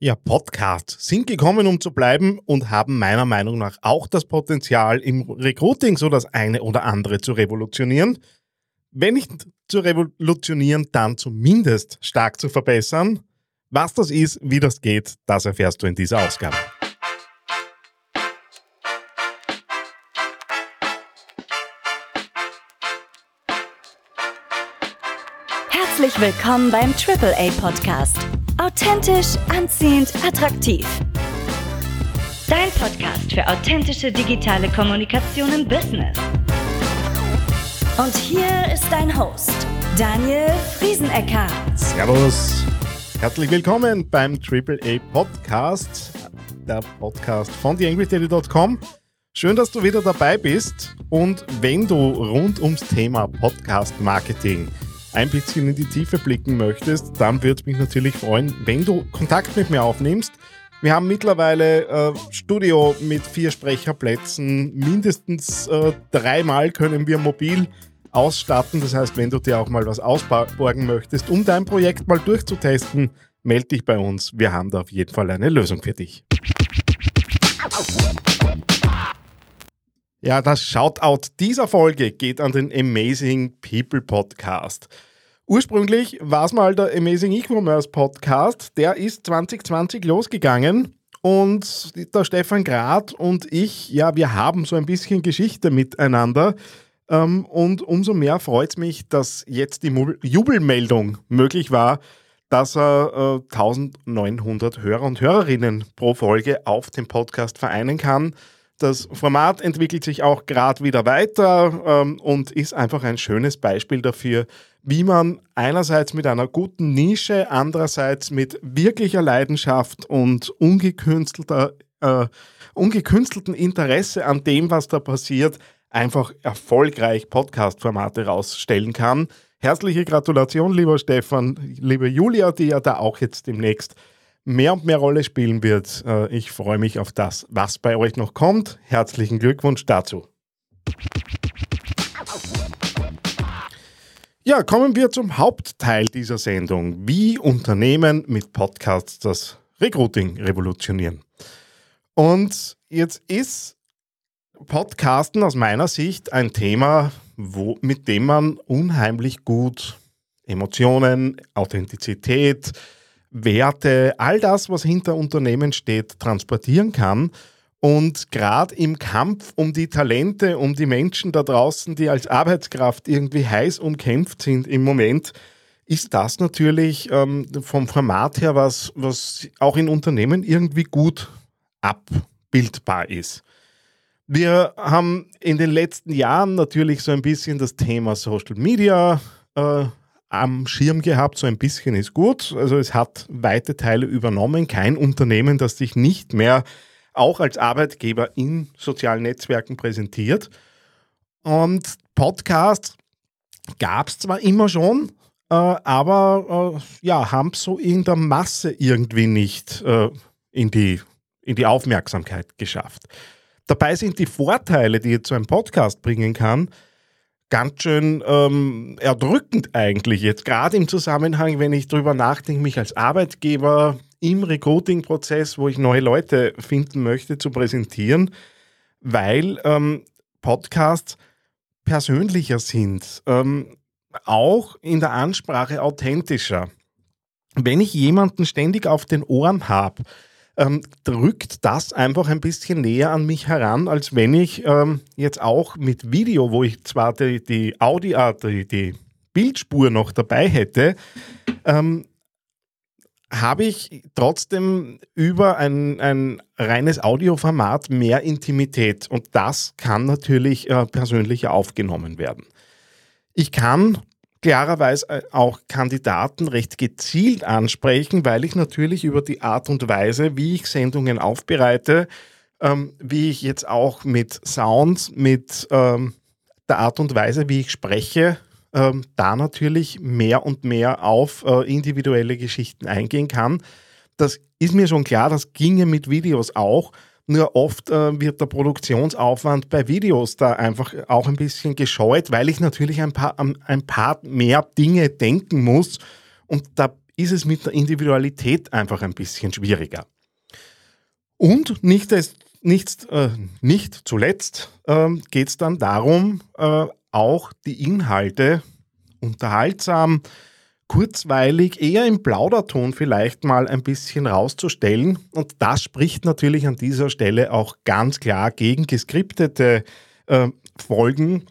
Ja, Podcasts sind gekommen, um zu bleiben und haben meiner Meinung nach auch das Potenzial, im Recruiting so das eine oder andere zu revolutionieren. Wenn nicht zu revolutionieren, dann zumindest stark zu verbessern. Was das ist, wie das geht, das erfährst du in dieser Ausgabe. Willkommen beim AAA Podcast. Authentisch, anziehend, attraktiv. Dein Podcast für authentische digitale Kommunikation im Business. Und hier ist dein Host, Daniel Friesenecker. Servus. Herzlich willkommen beim AAA Podcast, der Podcast von theangryteddy.com. Schön, dass du wieder dabei bist und wenn du rund ums Thema Podcast Marketing ein bisschen in die Tiefe blicken möchtest, dann würde es mich natürlich freuen, wenn du Kontakt mit mir aufnimmst. Wir haben mittlerweile äh, Studio mit vier Sprecherplätzen. Mindestens äh, dreimal können wir mobil ausstatten. Das heißt, wenn du dir auch mal was ausborgen möchtest, um dein Projekt mal durchzutesten, melde dich bei uns. Wir haben da auf jeden Fall eine Lösung für dich. Ja, das Shoutout dieser Folge geht an den Amazing People Podcast. Ursprünglich war es mal der Amazing E-Commerce Podcast. Der ist 2020 losgegangen und der Stefan Grad und ich, ja, wir haben so ein bisschen Geschichte miteinander. Ähm, und umso mehr freut es mich, dass jetzt die Jubelmeldung möglich war, dass er 1900 Hörer und Hörerinnen pro Folge auf dem Podcast vereinen kann. Das Format entwickelt sich auch gerade wieder weiter ähm, und ist einfach ein schönes Beispiel dafür, wie man einerseits mit einer guten Nische, andererseits mit wirklicher Leidenschaft und ungekünstelter, äh, ungekünstelten Interesse an dem, was da passiert, einfach erfolgreich Podcast-Formate rausstellen kann. Herzliche Gratulation, lieber Stefan, liebe Julia, die ja da auch jetzt demnächst mehr und mehr Rolle spielen wird. Äh, ich freue mich auf das, was bei euch noch kommt. Herzlichen Glückwunsch dazu. Ja, kommen wir zum Hauptteil dieser Sendung. Wie Unternehmen mit Podcasts das Recruiting revolutionieren. Und jetzt ist Podcasten aus meiner Sicht ein Thema, wo, mit dem man unheimlich gut Emotionen, Authentizität, Werte, all das, was hinter Unternehmen steht, transportieren kann. Und gerade im Kampf um die Talente, um die Menschen da draußen, die als Arbeitskraft irgendwie heiß umkämpft sind im Moment, ist das natürlich ähm, vom Format her was, was auch in Unternehmen irgendwie gut abbildbar ist. Wir haben in den letzten Jahren natürlich so ein bisschen das Thema Social Media äh, am Schirm gehabt, so ein bisschen ist gut. Also es hat weite Teile übernommen. Kein Unternehmen, das sich nicht mehr auch als Arbeitgeber in sozialen Netzwerken präsentiert. Und Podcasts gab es zwar immer schon, äh, aber äh, ja, haben so in der Masse irgendwie nicht äh, in, die, in die Aufmerksamkeit geschafft. Dabei sind die Vorteile, die jetzt so ein Podcast bringen kann, ganz schön ähm, erdrückend eigentlich jetzt, gerade im Zusammenhang, wenn ich darüber nachdenke, mich als Arbeitgeber im Recruiting-Prozess, wo ich neue Leute finden möchte, zu präsentieren, weil ähm, Podcasts persönlicher sind, ähm, auch in der Ansprache authentischer. Wenn ich jemanden ständig auf den Ohren habe, ähm, drückt das einfach ein bisschen näher an mich heran, als wenn ich ähm, jetzt auch mit Video, wo ich zwar die, die Audio, die, die Bildspur noch dabei hätte, ähm, habe ich trotzdem über ein, ein reines Audioformat mehr Intimität und das kann natürlich äh, persönlicher aufgenommen werden. Ich kann klarerweise äh, auch Kandidaten recht gezielt ansprechen, weil ich natürlich über die Art und Weise, wie ich Sendungen aufbereite, ähm, wie ich jetzt auch mit Sounds, mit ähm, der Art und Weise, wie ich spreche, ähm, da natürlich mehr und mehr auf äh, individuelle Geschichten eingehen kann. Das ist mir schon klar, das ginge mit Videos auch. Nur oft äh, wird der Produktionsaufwand bei Videos da einfach auch ein bisschen gescheut, weil ich natürlich ein paar, ein paar mehr Dinge denken muss. Und da ist es mit der Individualität einfach ein bisschen schwieriger. Und nicht, nicht, äh, nicht zuletzt äh, geht es dann darum, äh, auch die Inhalte unterhaltsam, kurzweilig, eher im Plauderton vielleicht mal ein bisschen rauszustellen. Und das spricht natürlich an dieser Stelle auch ganz klar gegen geskriptete äh, Folgen,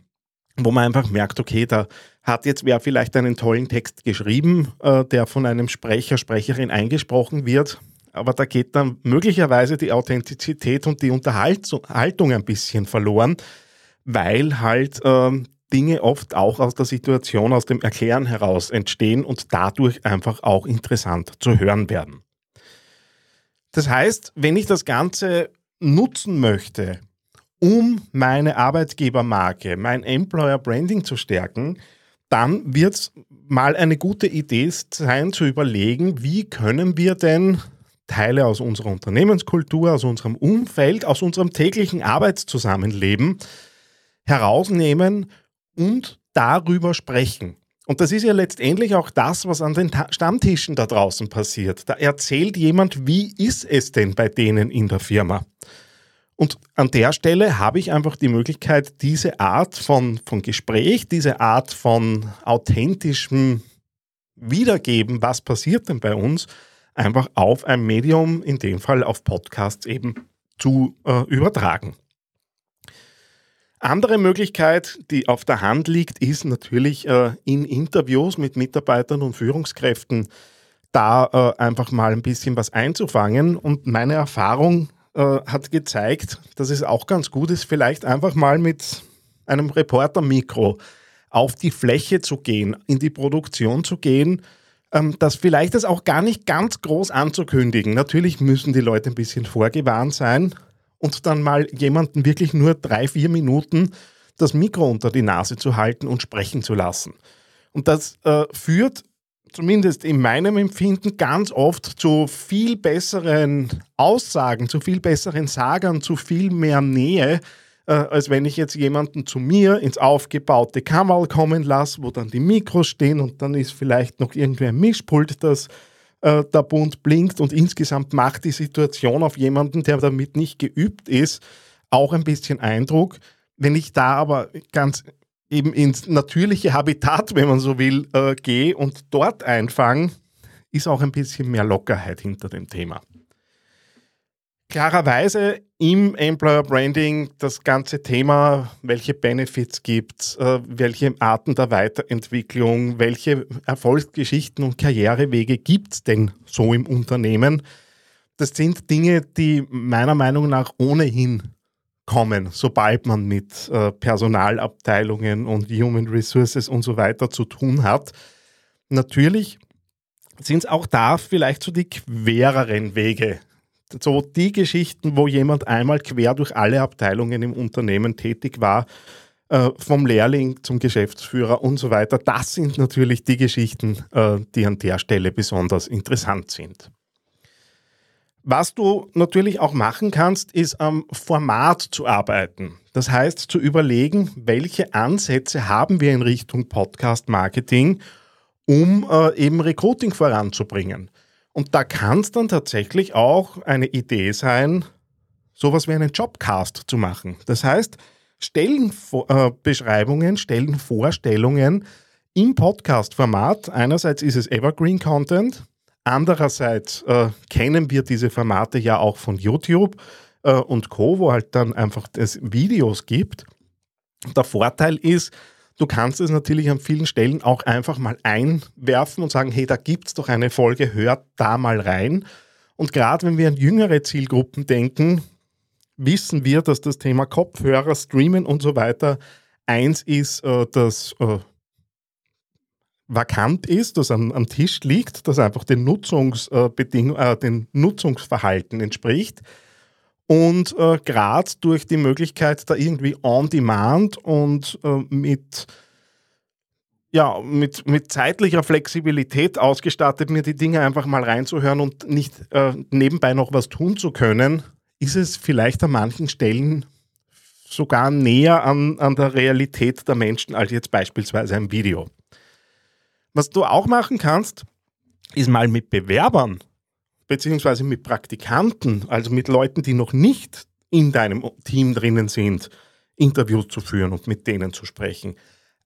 wo man einfach merkt, okay, da hat jetzt wer vielleicht einen tollen Text geschrieben, äh, der von einem Sprecher, Sprecherin eingesprochen wird, aber da geht dann möglicherweise die Authentizität und die Unterhaltung ein bisschen verloren, weil halt ähm, Dinge oft auch aus der Situation, aus dem Erklären heraus entstehen und dadurch einfach auch interessant zu hören werden. Das heißt, wenn ich das Ganze nutzen möchte, um meine Arbeitgebermarke, mein Employer Branding zu stärken, dann wird es mal eine gute Idee sein zu überlegen, wie können wir denn Teile aus unserer Unternehmenskultur, aus unserem Umfeld, aus unserem täglichen Arbeitszusammenleben herausnehmen und darüber sprechen. Und das ist ja letztendlich auch das, was an den Stammtischen da draußen passiert. Da erzählt jemand, wie ist es denn bei denen in der Firma? Und an der Stelle habe ich einfach die Möglichkeit, diese Art von, von Gespräch, diese Art von authentischem Wiedergeben, was passiert denn bei uns, einfach auf ein Medium, in dem Fall auf Podcasts eben zu äh, übertragen. Andere Möglichkeit, die auf der Hand liegt, ist natürlich äh, in Interviews mit Mitarbeitern und Führungskräften da äh, einfach mal ein bisschen was einzufangen. Und meine Erfahrung äh, hat gezeigt, dass es auch ganz gut ist, vielleicht einfach mal mit einem Reportermikro auf die Fläche zu gehen, in die Produktion zu gehen, ähm, das vielleicht das auch gar nicht ganz groß anzukündigen. Natürlich müssen die Leute ein bisschen vorgewarnt sein, und dann mal jemanden wirklich nur drei, vier Minuten das Mikro unter die Nase zu halten und sprechen zu lassen. Und das äh, führt zumindest in meinem Empfinden ganz oft zu viel besseren Aussagen, zu viel besseren Sagern, zu viel mehr Nähe, äh, als wenn ich jetzt jemanden zu mir ins aufgebaute Kammerl kommen lasse, wo dann die Mikros stehen und dann ist vielleicht noch irgendwie ein Mischpult, das äh, der Bund blinkt und insgesamt macht die Situation auf jemanden, der damit nicht geübt ist, auch ein bisschen Eindruck. Wenn ich da aber ganz eben ins natürliche Habitat, wenn man so will, äh, gehe und dort einfange, ist auch ein bisschen mehr Lockerheit hinter dem Thema. Klarerweise im Employer Branding das ganze Thema, welche Benefits gibt es, äh, welche Arten der Weiterentwicklung, welche Erfolgsgeschichten und Karrierewege gibt es denn so im Unternehmen. Das sind Dinge, die meiner Meinung nach ohnehin kommen, sobald man mit äh, Personalabteilungen und Human Resources und so weiter zu tun hat. Natürlich sind es auch da vielleicht so die quereren Wege, so die Geschichten, wo jemand einmal quer durch alle Abteilungen im Unternehmen tätig war, äh, vom Lehrling zum Geschäftsführer und so weiter, das sind natürlich die Geschichten, äh, die an der Stelle besonders interessant sind. Was du natürlich auch machen kannst, ist am Format zu arbeiten. Das heißt, zu überlegen, welche Ansätze haben wir in Richtung Podcast-Marketing, um äh, eben Recruiting voranzubringen. Und da kann es dann tatsächlich auch eine Idee sein, sowas wie einen Jobcast zu machen. Das heißt, Stellenbeschreibungen, äh, Stellenvorstellungen im Podcast-Format. Einerseits ist es Evergreen Content, andererseits äh, kennen wir diese Formate ja auch von YouTube äh, und Co., wo halt dann einfach es Videos gibt. Der Vorteil ist, Du kannst es natürlich an vielen Stellen auch einfach mal einwerfen und sagen, hey, da gibt es doch eine Folge, hört da mal rein. Und gerade wenn wir an jüngere Zielgruppen denken, wissen wir, dass das Thema Kopfhörer, Streamen und so weiter eins ist, äh, das äh, vakant ist, das am, am, Tisch liegt, das einfach den, Nutzungsbedingungen, äh, den Nutzungsverhalten entspricht. Und äh, gerade durch die Möglichkeit, da irgendwie on demand und äh, mit, ja, mit, mit zeitlicher Flexibilität ausgestattet, mir die Dinge einfach mal reinzuhören und nicht äh, nebenbei noch was tun zu können, ist es vielleicht an manchen Stellen sogar näher an, an der Realität der Menschen als jetzt beispielsweise ein Video. Was du auch machen kannst, ist mal mit Bewerbern beziehungsweise mit Praktikanten, also mit Leuten, die noch nicht in deinem Team drinnen sind, Interviews zu führen und mit denen zu sprechen.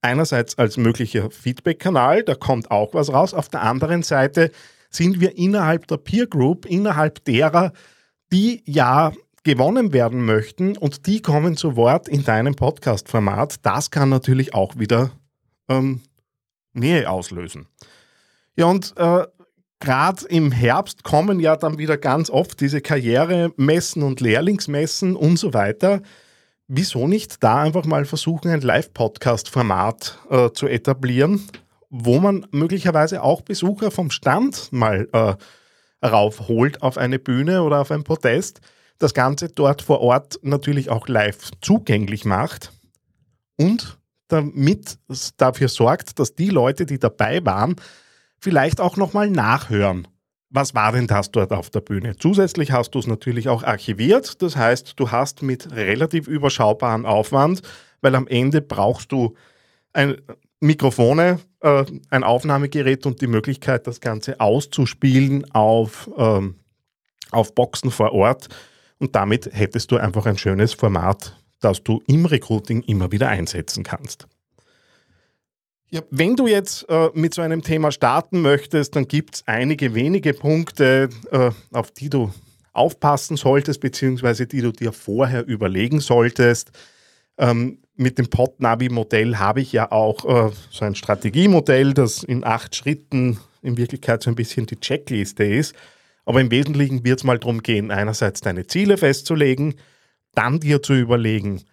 Einerseits als möglicher Feedback-Kanal, da kommt auch was raus. Auf der anderen Seite sind wir innerhalb der Peer Group, innerhalb derer, die ja gewonnen werden möchten und die kommen zu Wort in deinem Podcast-Format. Das kann natürlich auch wieder ähm, Nähe auslösen. Ja, und äh, gerade im Herbst kommen ja dann wieder ganz oft diese Karrieremessen und Lehrlingsmessen und so weiter. Wieso nicht da einfach mal versuchen, ein Live-Podcast-Format äh, zu etablieren, wo man möglicherweise auch Besucher vom Stand mal äh, raufholt auf eine Bühne oder auf ein Protest, das Ganze dort vor Ort natürlich auch live zugänglich macht und damit dafür sorgt, dass die Leute, die dabei waren, vielleicht auch nochmal nachhören. Was war denn das dort auf der Bühne? Zusätzlich hast du es natürlich auch archiviert. Das heißt, du hast mit relativ überschaubaren Aufwand, weil am Ende brauchst du ein Mikrofone, äh, ein Aufnahmegerät und die Möglichkeit, das Ganze auszuspielen auf, ähm, auf Boxen vor Ort. Und damit hättest du einfach ein schönes Format, das du im Recruiting immer wieder einsetzen kannst. Ja, wenn du jetzt äh, mit so einem Thema starten möchtest, dann gibt es einige wenige Punkte, äh, auf die du aufpassen solltest, beziehungsweise die du dir vorher überlegen solltest. Ähm, mit dem Podnavi-Modell habe ich ja auch äh, so ein Strategiemodell, das in acht Schritten in Wirklichkeit so ein bisschen die Checkliste ist. Aber im Wesentlichen wird es mal darum gehen, einerseits deine Ziele festzulegen, dann dir zu überlegen,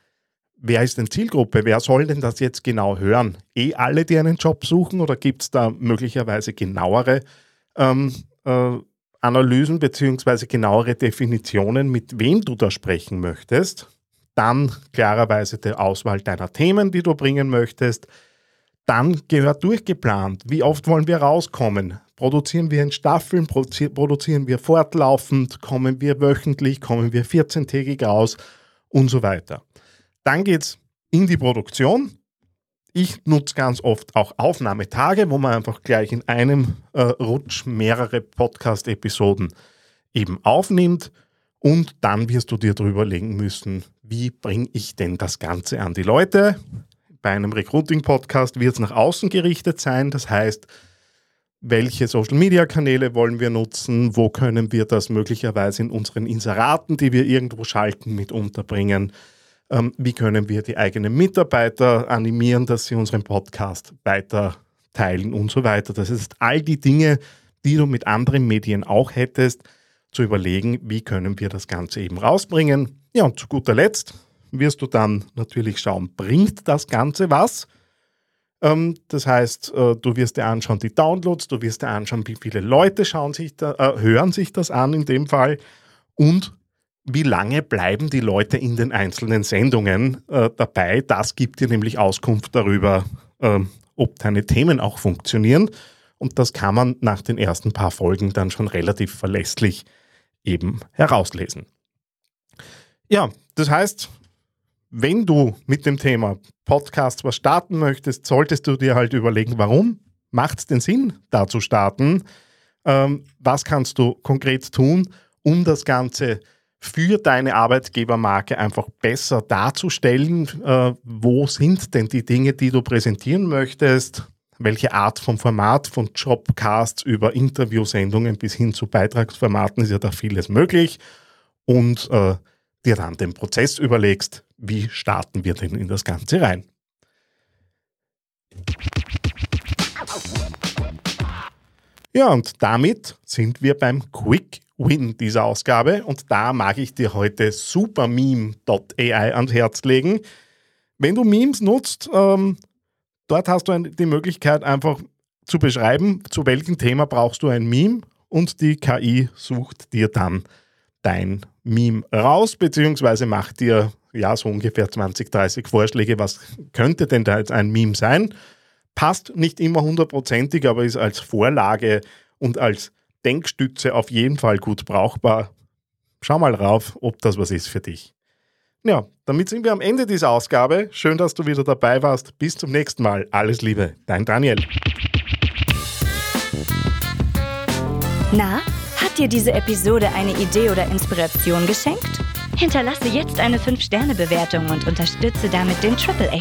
wer ist denn Zielgruppe? Wer soll denn das jetzt genau hören? Eh alle, die einen Job suchen oder gibt es da möglicherweise genauere ähm, äh, Analysen bzw. genauere Definitionen, mit wem du da sprechen möchtest? Dann klarerweise die Auswahl deiner Themen, die du bringen möchtest. Dann gehört durchgeplant. Wie oft wollen wir rauskommen? Produzieren wir in Staffeln? Produzieren wir fortlaufend? Kommen wir wöchentlich? Kommen wir 14-tägig raus? Und so weiter. Dann geht es in die Produktion. Ich nutze ganz oft auch Aufnahmetage, wo man einfach gleich in einem äh, Rutsch mehrere Podcast-Episoden eben aufnimmt und dann wirst du dir darüber legen müssen, wie bringe ich denn das Ganze an die Leute. Bei einem Recruiting-Podcast wird es nach außen gerichtet sein. Das heißt, welche Social-Media-Kanäle wollen wir nutzen? Wo können wir das möglicherweise in unseren Inseraten, die wir irgendwo schalten, mit unterbringen? Ähm, wie können wir die eigenen Mitarbeiter animieren, dass sie unseren Podcast weiter teilen und so weiter? Das ist all die Dinge, die du mit anderen Medien auch hättest zu überlegen, wie können wir das Ganze eben rausbringen. Ja, und zu guter Letzt wirst du dann natürlich schauen, bringt das Ganze was? Ähm, das heißt, äh, du wirst dir anschauen die Downloads, du wirst dir anschauen, wie viele Leute schauen sich da, äh, hören sich das an in dem Fall und wie lange bleiben die Leute in den einzelnen Sendungen äh, dabei. Das gibt dir nämlich Auskunft darüber, ähm, ob deine Themen auch funktionieren. Und das kann man nach den ersten paar Folgen dann schon relativ verlässlich eben herauslesen. Ja, das heißt, wenn du mit dem Thema Podcast was starten möchtest, solltest du dir halt überlegen, warum macht es den Sinn, da zu starten? Ähm, was kannst du konkret tun, um das Ganze für deine Arbeitgebermarke einfach besser darzustellen? Äh, wo sind denn die Dinge, die du präsentieren möchtest? welche Art von Format, von Jobcasts über Interviewsendungen bis hin zu Beitragsformaten ist ja da vieles möglich und äh, dir dann den Prozess überlegst, wie starten wir denn in das Ganze rein. Ja, und damit sind wir beim Quick Win dieser Ausgabe und da mag ich dir heute supermeme.ai ans Herz legen. Wenn du Memes nutzt, ähm, Dort hast du die Möglichkeit, einfach zu beschreiben, zu welchem Thema brauchst du ein Meme und die KI sucht dir dann dein Meme raus, beziehungsweise macht dir ja so ungefähr 20, 30 Vorschläge, was könnte denn da jetzt ein Meme sein. Passt nicht immer hundertprozentig, aber ist als Vorlage und als Denkstütze auf jeden Fall gut brauchbar. Schau mal rauf, ob das was ist für dich. Ja, damit sind wir am Ende dieser Ausgabe. Schön, dass du wieder dabei warst. Bis zum nächsten Mal. Alles Liebe, dein Daniel. Na, hat dir diese Episode eine Idee oder Inspiration geschenkt? Hinterlasse jetzt eine 5-Sterne-Bewertung und unterstütze damit den AAA